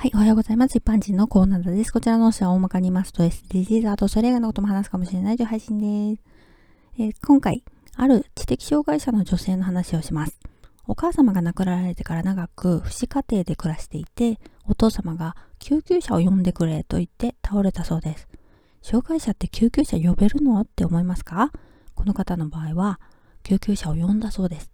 はい、おはようございます。一般人のコーナーです。こちらの音声は大まかに言いますと SDGs、あとそれ以外のことも話すかもしれないという配信です。えー、今回、ある知的障害者の女性の話をします。お母様が亡くなられてから長く父子家庭で暮らしていて、お父様が救急車を呼んでくれと言って倒れたそうです。障害者って救急車呼べるの？って思いますか？この方の場合は、救急車を呼んだそうです。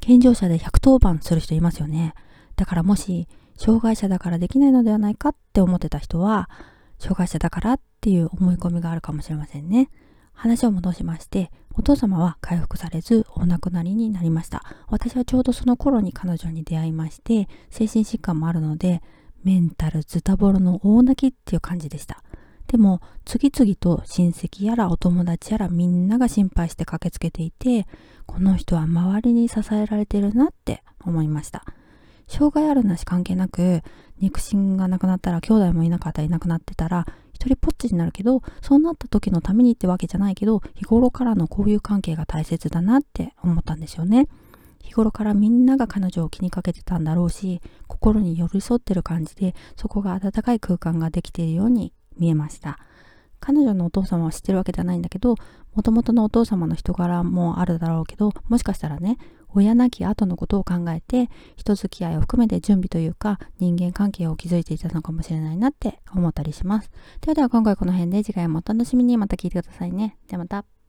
健常者で110番する人いますよね。だからもし障害者だからできないのではないかって思ってた人は、障害者だからっていう思い込みがあるかもしれませんね。話を戻しまして、お父様は回復されずお亡くなりになりました。私はちょうどその頃に彼女に出会いまして、精神疾患もあるので、メンタルズタボロの大泣きっていう感じでした。でも、次々と親戚やらお友達やらみんなが心配して駆けつけていて、この人は周りに支えられてるなって思いました。障害あるなし関係なく、肉親がなくなったら、兄弟もいなかったらいなくなってたら、一人ぽっちになるけど、そうなった時のためにってわけじゃないけど、日頃からの交友関係が大切だなって思ったんですよね。日頃からみんなが彼女を気にかけてたんだろうし、心に寄り添ってる感じで、そこが温かい空間ができているように見えました。彼女のお父様は知ってるわけじゃないんだけど、もともとのお父様の人柄もあるだろうけど、もしかしたらね、親亡き後のことを考えて、人付き合いを含めて準備というか、人間関係を築いていたのかもしれないなって思ったりします。ではでは今回この辺で次回もお楽しみにまた聞いてくださいね。ではまた。